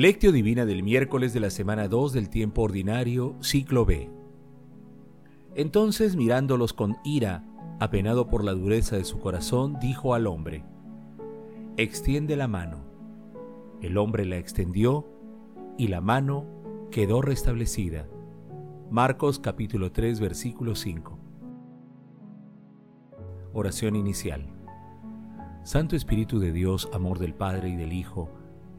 Lectio Divina del miércoles de la semana 2 del tiempo ordinario, ciclo B. Entonces mirándolos con ira, apenado por la dureza de su corazón, dijo al hombre, Extiende la mano. El hombre la extendió y la mano quedó restablecida. Marcos capítulo 3 versículo 5. Oración inicial. Santo Espíritu de Dios, amor del Padre y del Hijo,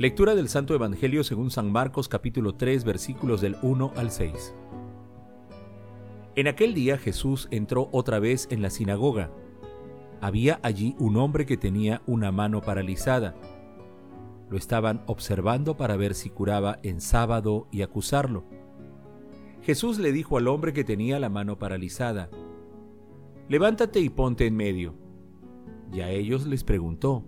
Lectura del Santo Evangelio según San Marcos capítulo 3 versículos del 1 al 6. En aquel día Jesús entró otra vez en la sinagoga. Había allí un hombre que tenía una mano paralizada. Lo estaban observando para ver si curaba en sábado y acusarlo. Jesús le dijo al hombre que tenía la mano paralizada, Levántate y ponte en medio. Y a ellos les preguntó,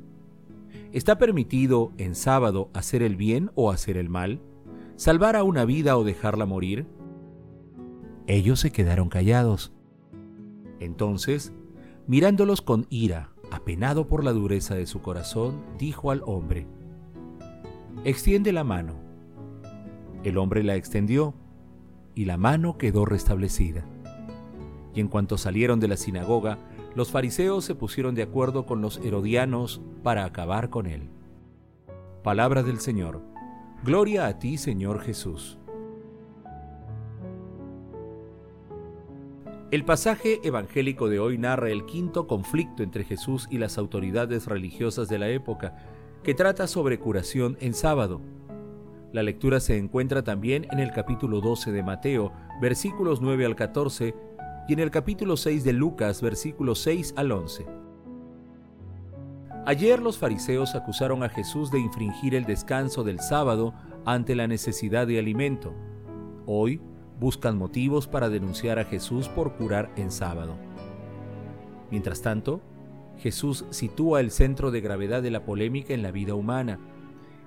¿Está permitido en sábado hacer el bien o hacer el mal? ¿Salvar a una vida o dejarla morir? Ellos se quedaron callados. Entonces, mirándolos con ira, apenado por la dureza de su corazón, dijo al hombre, Extiende la mano. El hombre la extendió, y la mano quedó restablecida. Y en cuanto salieron de la sinagoga, los fariseos se pusieron de acuerdo con los herodianos para acabar con él. Palabra del Señor. Gloria a ti, Señor Jesús. El pasaje evangélico de hoy narra el quinto conflicto entre Jesús y las autoridades religiosas de la época, que trata sobre curación en sábado. La lectura se encuentra también en el capítulo 12 de Mateo, versículos 9 al 14, y en el capítulo 6 de Lucas, versículos 6 al 11. Ayer los fariseos acusaron a Jesús de infringir el descanso del sábado ante la necesidad de alimento. Hoy buscan motivos para denunciar a Jesús por curar en sábado. Mientras tanto, Jesús sitúa el centro de gravedad de la polémica en la vida humana,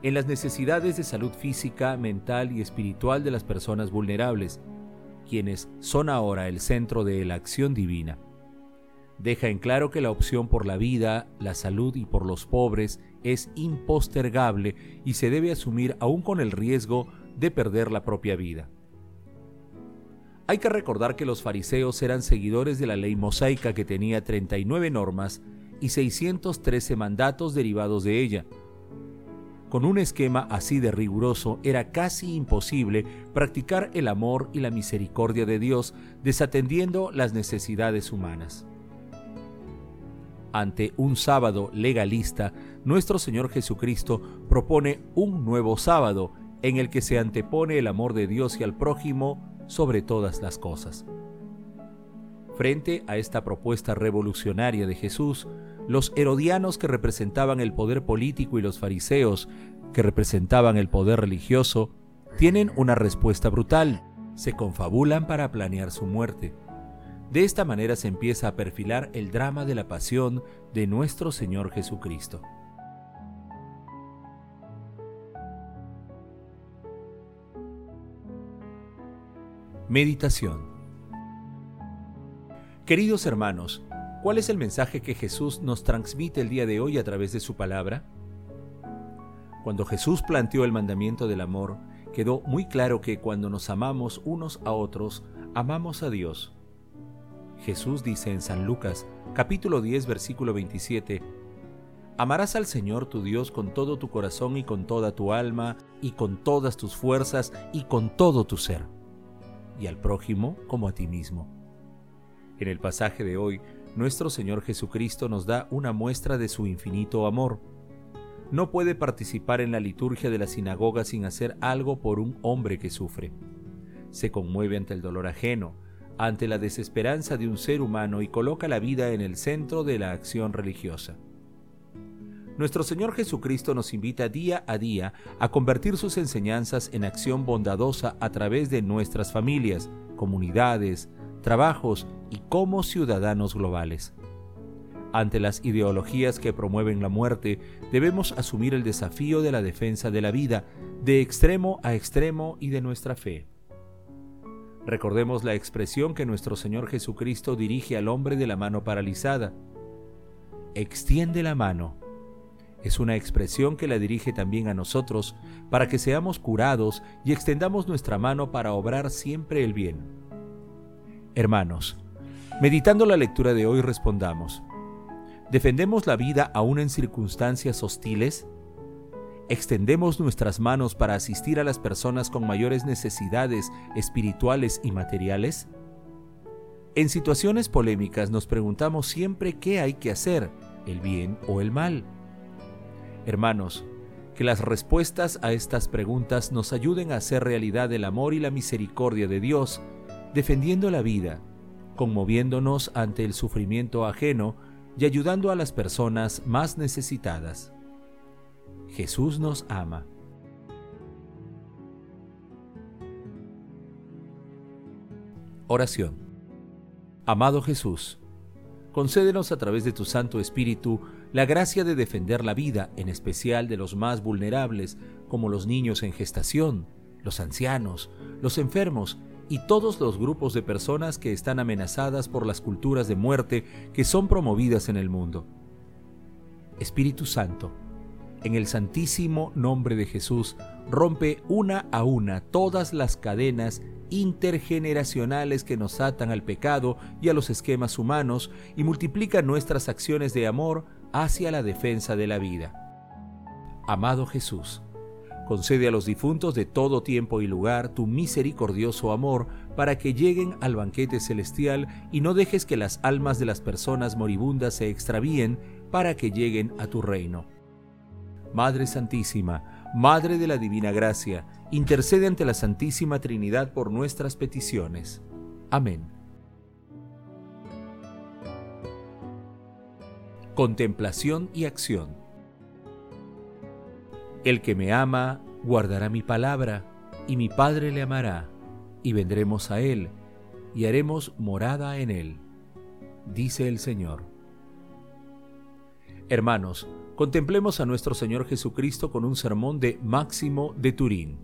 en las necesidades de salud física, mental y espiritual de las personas vulnerables, quienes son ahora el centro de la acción divina. Deja en claro que la opción por la vida, la salud y por los pobres es impostergable y se debe asumir aún con el riesgo de perder la propia vida. Hay que recordar que los fariseos eran seguidores de la ley mosaica que tenía 39 normas y 613 mandatos derivados de ella, con un esquema así de riguroso era casi imposible practicar el amor y la misericordia de Dios desatendiendo las necesidades humanas. Ante un sábado legalista, nuestro Señor Jesucristo propone un nuevo sábado en el que se antepone el amor de Dios y al prójimo sobre todas las cosas. Frente a esta propuesta revolucionaria de Jesús, los herodianos que representaban el poder político y los fariseos que representaban el poder religioso tienen una respuesta brutal. Se confabulan para planear su muerte. De esta manera se empieza a perfilar el drama de la pasión de nuestro Señor Jesucristo. Meditación Queridos hermanos, ¿Cuál es el mensaje que Jesús nos transmite el día de hoy a través de su palabra? Cuando Jesús planteó el mandamiento del amor, quedó muy claro que cuando nos amamos unos a otros, amamos a Dios. Jesús dice en San Lucas, capítulo 10, versículo 27, Amarás al Señor tu Dios con todo tu corazón y con toda tu alma y con todas tus fuerzas y con todo tu ser, y al prójimo como a ti mismo. En el pasaje de hoy, nuestro Señor Jesucristo nos da una muestra de su infinito amor. No puede participar en la liturgia de la sinagoga sin hacer algo por un hombre que sufre. Se conmueve ante el dolor ajeno, ante la desesperanza de un ser humano y coloca la vida en el centro de la acción religiosa. nuestro Señor Jesucristo nos invita día a día a convertir sus enseñanzas en acción bondadosa a través de nuestras familias, comunidades, trabajos y como ciudadanos globales. Ante las ideologías que promueven la muerte, debemos asumir el desafío de la defensa de la vida, de extremo a extremo y de nuestra fe. Recordemos la expresión que nuestro Señor Jesucristo dirige al hombre de la mano paralizada. Extiende la mano es una expresión que la dirige también a nosotros para que seamos curados y extendamos nuestra mano para obrar siempre el bien. Hermanos, meditando la lectura de hoy respondamos, ¿defendemos la vida aún en circunstancias hostiles? ¿Extendemos nuestras manos para asistir a las personas con mayores necesidades espirituales y materiales? En situaciones polémicas nos preguntamos siempre qué hay que hacer, el bien o el mal. Hermanos, que las respuestas a estas preguntas nos ayuden a hacer realidad el amor y la misericordia de Dios, defendiendo la vida, conmoviéndonos ante el sufrimiento ajeno y ayudando a las personas más necesitadas. Jesús nos ama. Oración. Amado Jesús, concédenos a través de tu Santo Espíritu la gracia de defender la vida, en especial de los más vulnerables, como los niños en gestación, los ancianos, los enfermos y todos los grupos de personas que están amenazadas por las culturas de muerte que son promovidas en el mundo. Espíritu Santo, en el santísimo nombre de Jesús, rompe una a una todas las cadenas intergeneracionales que nos atan al pecado y a los esquemas humanos y multiplica nuestras acciones de amor hacia la defensa de la vida. Amado Jesús, concede a los difuntos de todo tiempo y lugar tu misericordioso amor para que lleguen al banquete celestial y no dejes que las almas de las personas moribundas se extravíen para que lleguen a tu reino. Madre Santísima, Madre de la Divina Gracia, intercede ante la Santísima Trinidad por nuestras peticiones. Amén. Contemplación y acción. El que me ama guardará mi palabra, y mi Padre le amará, y vendremos a él, y haremos morada en él, dice el Señor. Hermanos, contemplemos a nuestro Señor Jesucristo con un sermón de Máximo de Turín.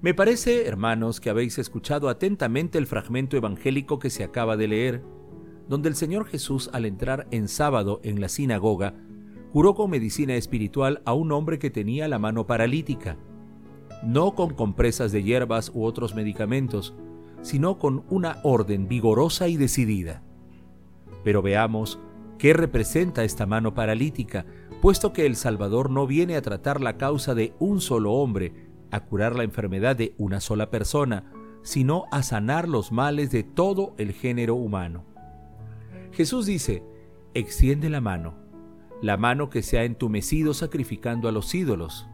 Me parece, hermanos, que habéis escuchado atentamente el fragmento evangélico que se acaba de leer donde el Señor Jesús al entrar en sábado en la sinagoga, curó con medicina espiritual a un hombre que tenía la mano paralítica, no con compresas de hierbas u otros medicamentos, sino con una orden vigorosa y decidida. Pero veamos qué representa esta mano paralítica, puesto que el Salvador no viene a tratar la causa de un solo hombre, a curar la enfermedad de una sola persona, sino a sanar los males de todo el género humano. Jesús dice, extiende la mano, la mano que se ha entumecido sacrificando a los ídolos.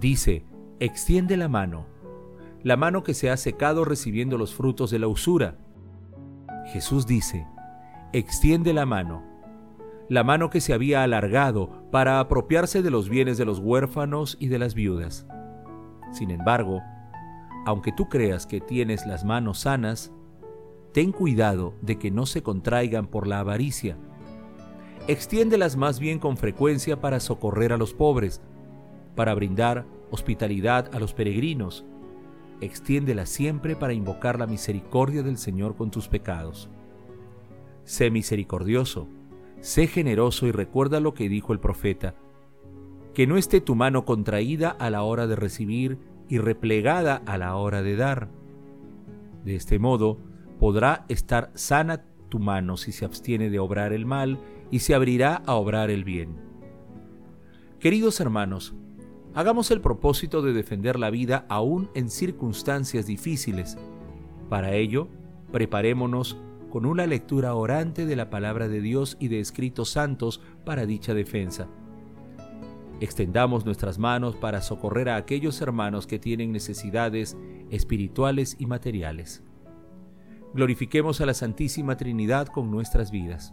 Dice, extiende la mano, la mano que se ha secado recibiendo los frutos de la usura. Jesús dice, extiende la mano, la mano que se había alargado para apropiarse de los bienes de los huérfanos y de las viudas. Sin embargo, aunque tú creas que tienes las manos sanas, ten cuidado de que no se contraigan por la avaricia. Extiéndelas más bien con frecuencia para socorrer a los pobres, para brindar hospitalidad a los peregrinos. Extiéndelas siempre para invocar la misericordia del Señor con tus pecados. Sé misericordioso, sé generoso y recuerda lo que dijo el profeta. Que no esté tu mano contraída a la hora de recibir y replegada a la hora de dar. De este modo, podrá estar sana tu mano si se abstiene de obrar el mal y se abrirá a obrar el bien. Queridos hermanos, hagamos el propósito de defender la vida aún en circunstancias difíciles. Para ello, preparémonos con una lectura orante de la palabra de Dios y de escritos santos para dicha defensa. Extendamos nuestras manos para socorrer a aquellos hermanos que tienen necesidades espirituales y materiales glorifiquemos a la Santísima Trinidad con nuestras vidas.